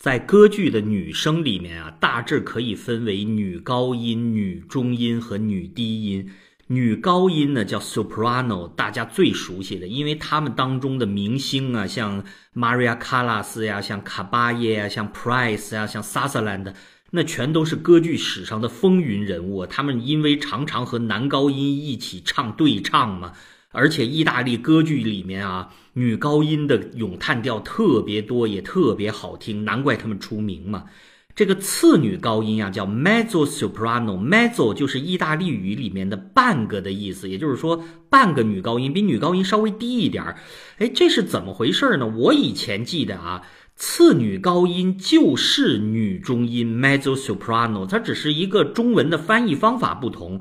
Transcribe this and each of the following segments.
在歌剧的女声里面啊，大致可以分为女高音、女中音和女低音。女高音呢叫 soprano，大家最熟悉的，因为他们当中的明星啊，像 Maria Callas 呀，像卡巴耶呀，像 Price 呀，像 Sutherland，那全都是歌剧史上的风云人物。他们因为常常和男高音一起唱对唱嘛。而且意大利歌剧里面啊，女高音的咏叹调特别多，也特别好听，难怪他们出名嘛。这个次女高音啊，叫 mezzo soprano，mezzo 就是意大利语里面的半个的意思，也就是说半个女高音，比女高音稍微低一点儿。哎，这是怎么回事呢？我以前记得啊，次女高音就是女中音 mezzo soprano，它只是一个中文的翻译方法不同。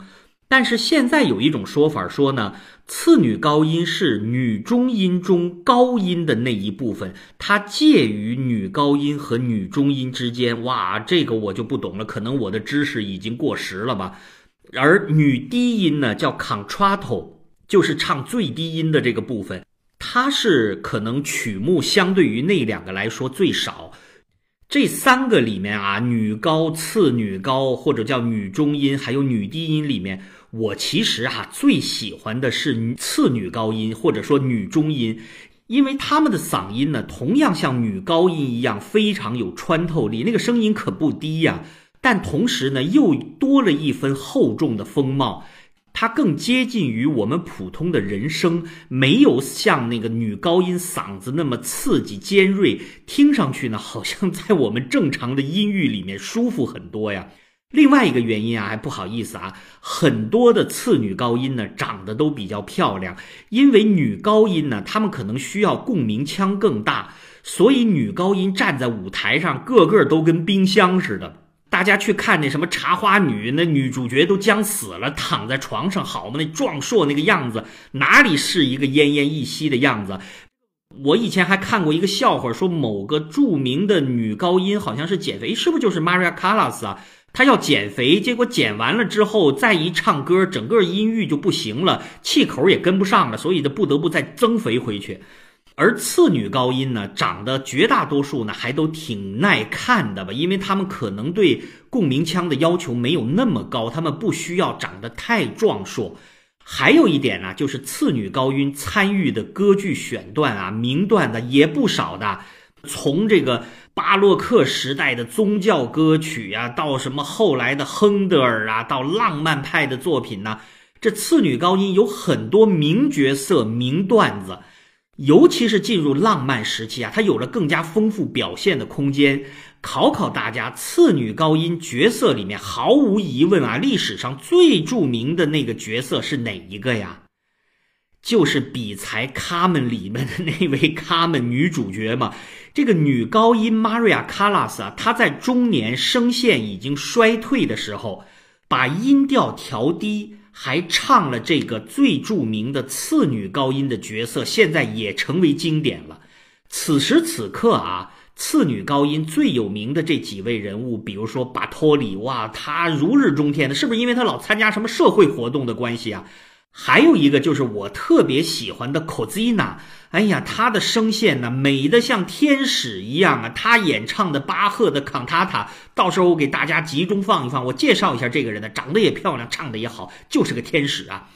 但是现在有一种说法说呢，次女高音是女中音中高音的那一部分，它介于女高音和女中音之间。哇，这个我就不懂了，可能我的知识已经过时了吧。而女低音呢，叫 contralto，就是唱最低音的这个部分，它是可能曲目相对于那两个来说最少。这三个里面啊，女高、次女高，或者叫女中音，还有女低音里面，我其实哈最喜欢的是次女高音，或者说女中音，因为他们的嗓音呢，同样像女高音一样，非常有穿透力，那个声音可不低呀，但同时呢，又多了一分厚重的风貌。它更接近于我们普通的人声，没有像那个女高音嗓子那么刺激尖锐，听上去呢，好像在我们正常的音域里面舒服很多呀。另外一个原因啊，还不好意思啊，很多的次女高音呢长得都比较漂亮，因为女高音呢，她们可能需要共鸣腔更大，所以女高音站在舞台上，个个都跟冰箱似的。大家去看那什么茶花女，那女主角都将死了，躺在床上，好嘛，那壮硕那个样子，哪里是一个奄奄一息的样子？我以前还看过一个笑话，说某个著名的女高音好像是减肥，是不是就是 Maria Callas 啊？他要减肥，结果减完了之后再一唱歌，整个音域就不行了，气口也跟不上了，所以他不得不再增肥回去。而次女高音呢，长得绝大多数呢还都挺耐看的吧，因为他们可能对共鸣腔的要求没有那么高，他们不需要长得太壮硕。还有一点呢，就是次女高音参与的歌剧选段啊，名段的也不少的，从这个巴洛克时代的宗教歌曲呀，到什么后来的亨德尔啊，到浪漫派的作品呢，这次女高音有很多名角色、名段子。尤其是进入浪漫时期啊，它有了更加丰富表现的空间。考考大家，次女高音角色里面，毫无疑问啊，历史上最著名的那个角色是哪一个呀？就是比才卡门里面的那位卡门女主角嘛。这个女高音 Maria Callas 啊，她在中年声线已经衰退的时候，把音调调低。还唱了这个最著名的次女高音的角色，现在也成为经典了。此时此刻啊，次女高音最有名的这几位人物，比如说巴托里，哇，他如日中天的，是不是因为他老参加什么社会活动的关系啊？还有一个就是我特别喜欢的 Kozina，哎呀，她的声线呢美得像天使一样啊！她演唱的巴赫的康塔塔，到时候我给大家集中放一放，我介绍一下这个人呢，长得也漂亮，唱的也好，就是个天使啊。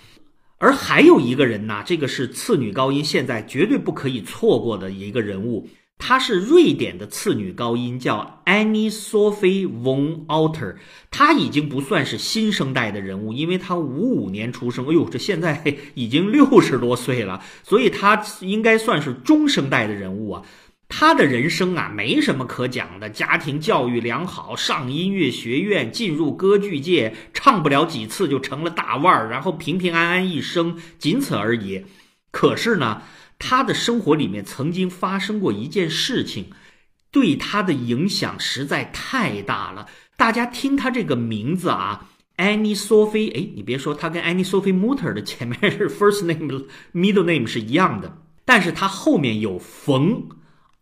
而还有一个人呢，这个是次女高音，现在绝对不可以错过的一个人物。她是瑞典的次女高音，叫 Annie Sophie von Alter。她已经不算是新生代的人物，因为她五五年出生，哎呦，这现在已经六十多岁了，所以她应该算是中生代的人物啊。她的人生啊，没什么可讲的，家庭教育良好，上音乐学院，进入歌剧界，唱不了几次就成了大腕儿，然后平平安安一生，仅此而已。可是呢？他的生活里面曾经发生过一件事情，对他的影响实在太大了。大家听他这个名字啊，Annie Sophie，哎，你别说，他跟 Annie Sophie Muter 的前面是 first name、middle name 是一样的，但是他后面有冯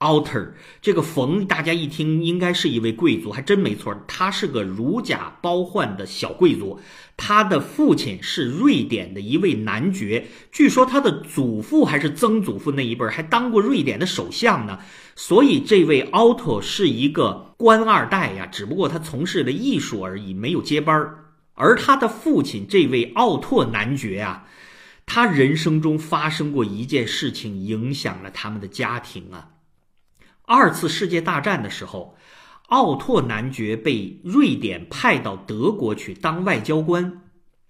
Alter 这个冯，大家一听应该是一位贵族，还真没错，他是个如假包换的小贵族。他的父亲是瑞典的一位男爵，据说他的祖父还是曾祖父那一辈还当过瑞典的首相呢。所以这位 Alto 是一个官二代呀，只不过他从事了艺术而已，没有接班而他的父亲这位奥拓男爵啊，他人生中发生过一件事情，影响了他们的家庭啊。二次世界大战的时候，奥拓男爵被瑞典派到德国去当外交官。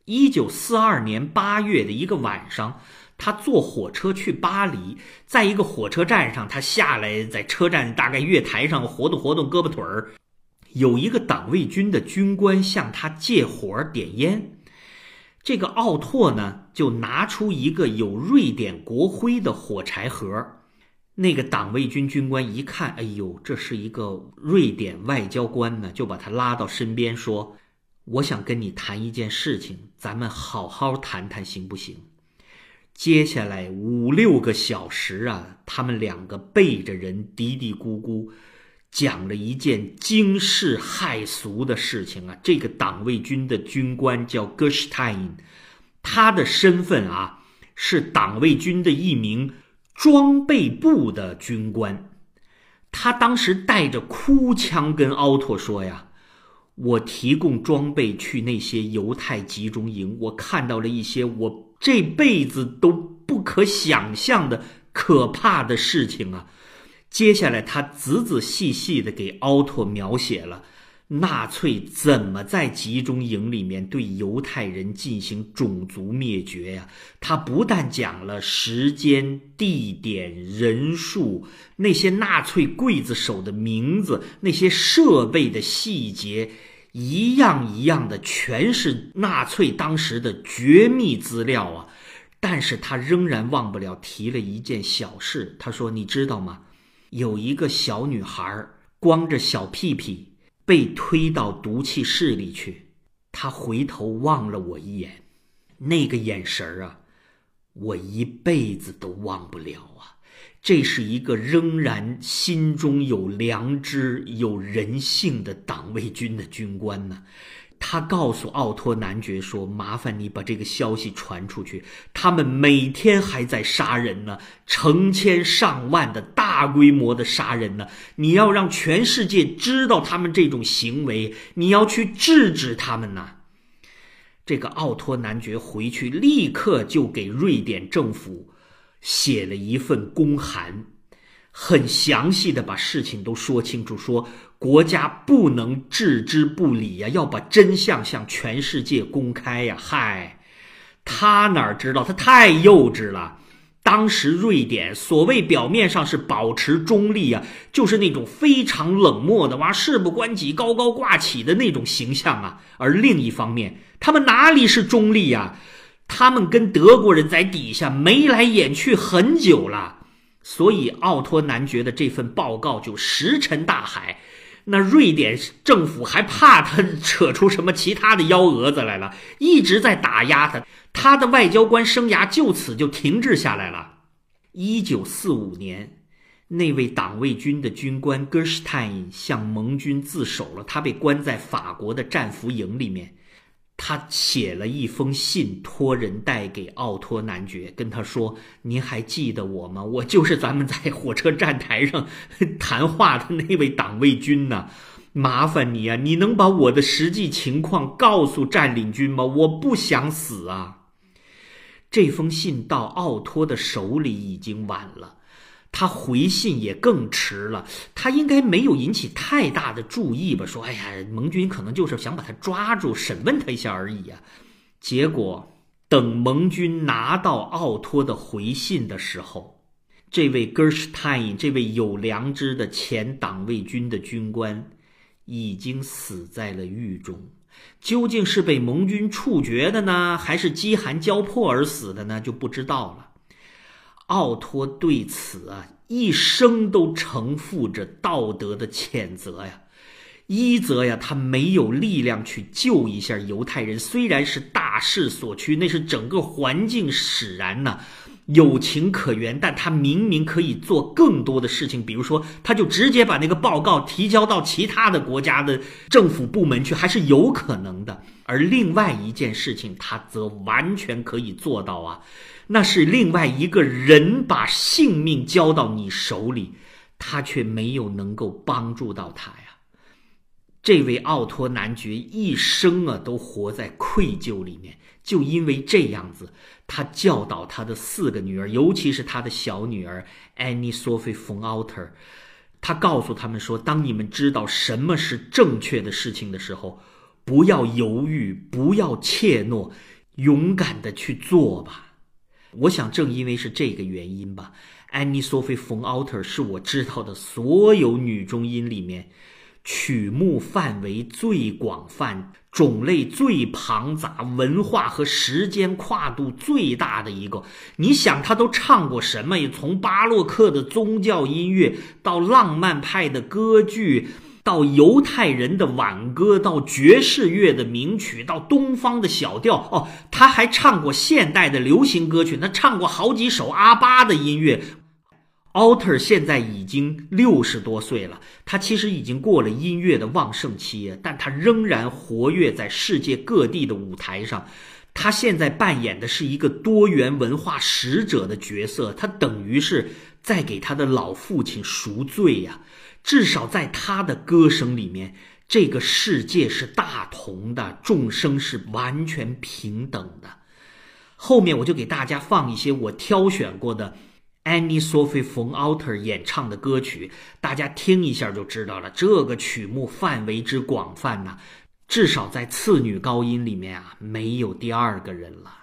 一九四二年八月的一个晚上，他坐火车去巴黎，在一个火车站上，他下来，在车站大概月台上活动活动胳膊腿儿，有一个党卫军的军官向他借火点烟。这个奥拓呢，就拿出一个有瑞典国徽的火柴盒。那个党卫军军官一看，哎呦，这是一个瑞典外交官呢，就把他拉到身边说：“我想跟你谈一件事情，咱们好好谈谈，行不行？”接下来五六个小时啊，他们两个背着人嘀嘀咕咕，讲了一件惊世骇俗的事情啊。这个党卫军的军官叫 g e s t e i n 他的身份啊是党卫军的一名。装备部的军官，他当时带着哭腔跟奥托说：“呀，我提供装备去那些犹太集中营，我看到了一些我这辈子都不可想象的可怕的事情啊！”接下来，他仔仔细细的给奥托描写了。纳粹怎么在集中营里面对犹太人进行种族灭绝呀？他不但讲了时间、地点、人数，那些纳粹刽子手的名字，那些设备的细节，一样一样的，全是纳粹当时的绝密资料啊！但是他仍然忘不了提了一件小事。他说：“你知道吗？有一个小女孩光着小屁屁。”被推到毒气室里去，他回头望了我一眼，那个眼神儿啊，我一辈子都忘不了啊！这是一个仍然心中有良知、有人性的党卫军的军官呢。他告诉奥托男爵说：“麻烦你把这个消息传出去，他们每天还在杀人呢，成千上万的大规模的杀人呢。你要让全世界知道他们这种行为，你要去制止他们呐。”这个奥托男爵回去立刻就给瑞典政府写了一份公函。很详细的把事情都说清楚，说国家不能置之不理呀，要把真相向全世界公开呀！嗨，他哪知道，他太幼稚了。当时瑞典所谓表面上是保持中立啊，就是那种非常冷漠的哇，事不关己、高高挂起的那种形象啊。而另一方面，他们哪里是中立呀？他们跟德国人在底下眉来眼去很久了。所以，奥托男爵的这份报告就石沉大海。那瑞典政府还怕他扯出什么其他的幺蛾子来了，一直在打压他，他的外交官生涯就此就停滞下来了。一九四五年，那位党卫军的军官戈施泰因向盟军自首了，他被关在法国的战俘营里面。他写了一封信，托人带给奥托男爵，跟他说：“您还记得我吗？我就是咱们在火车站台上 谈话的那位党卫军呢。麻烦你啊，你能把我的实际情况告诉占领军吗？我不想死啊！”这封信到奥托的手里已经晚了。他回信也更迟了，他应该没有引起太大的注意吧？说，哎呀，盟军可能就是想把他抓住，审问他一下而已啊。结果等盟军拿到奥托的回信的时候，这位 g e r s t e i n 这位有良知的前党卫军的军官，已经死在了狱中。究竟是被盟军处决的呢，还是饥寒交迫而死的呢？就不知道了。奥托对此啊，一生都承负着道德的谴责呀。一则呀，他没有力量去救一下犹太人，虽然是大势所趋，那是整个环境使然呐。有情可原，但他明明可以做更多的事情，比如说，他就直接把那个报告提交到其他的国家的政府部门去，还是有可能的。而另外一件事情，他则完全可以做到啊，那是另外一个人把性命交到你手里，他却没有能够帮助到他呀。这位奥托男爵一生啊都活在愧疚里面，就因为这样子，他教导他的四个女儿，尤其是他的小女儿安妮·索菲·冯奥特他告诉他们说：“当你们知道什么是正确的事情的时候，不要犹豫，不要怯懦，勇敢的去做吧。”我想，正因为是这个原因吧，Annie Sophie von Alter 是我知道的所有女中音里面。曲目范围最广泛、种类最庞杂、文化和时间跨度最大的一个。你想，她都唱过什么？从巴洛克的宗教音乐，到浪漫派的歌剧，到犹太人的挽歌，到爵士乐的名曲，到东方的小调。哦，他还唱过现代的流行歌曲，他唱过好几首阿巴的音乐。Alter 现在已经六十多岁了，他其实已经过了音乐的旺盛期，但他仍然活跃在世界各地的舞台上。他现在扮演的是一个多元文化使者的角色，他等于是在给他的老父亲赎罪呀。至少在他的歌声里面，这个世界是大同的，众生是完全平等的。后面我就给大家放一些我挑选过的。Annie Sophie von Alter 演唱的歌曲，大家听一下就知道了。这个曲目范围之广泛呐，至少在次女高音里面啊，没有第二个人了。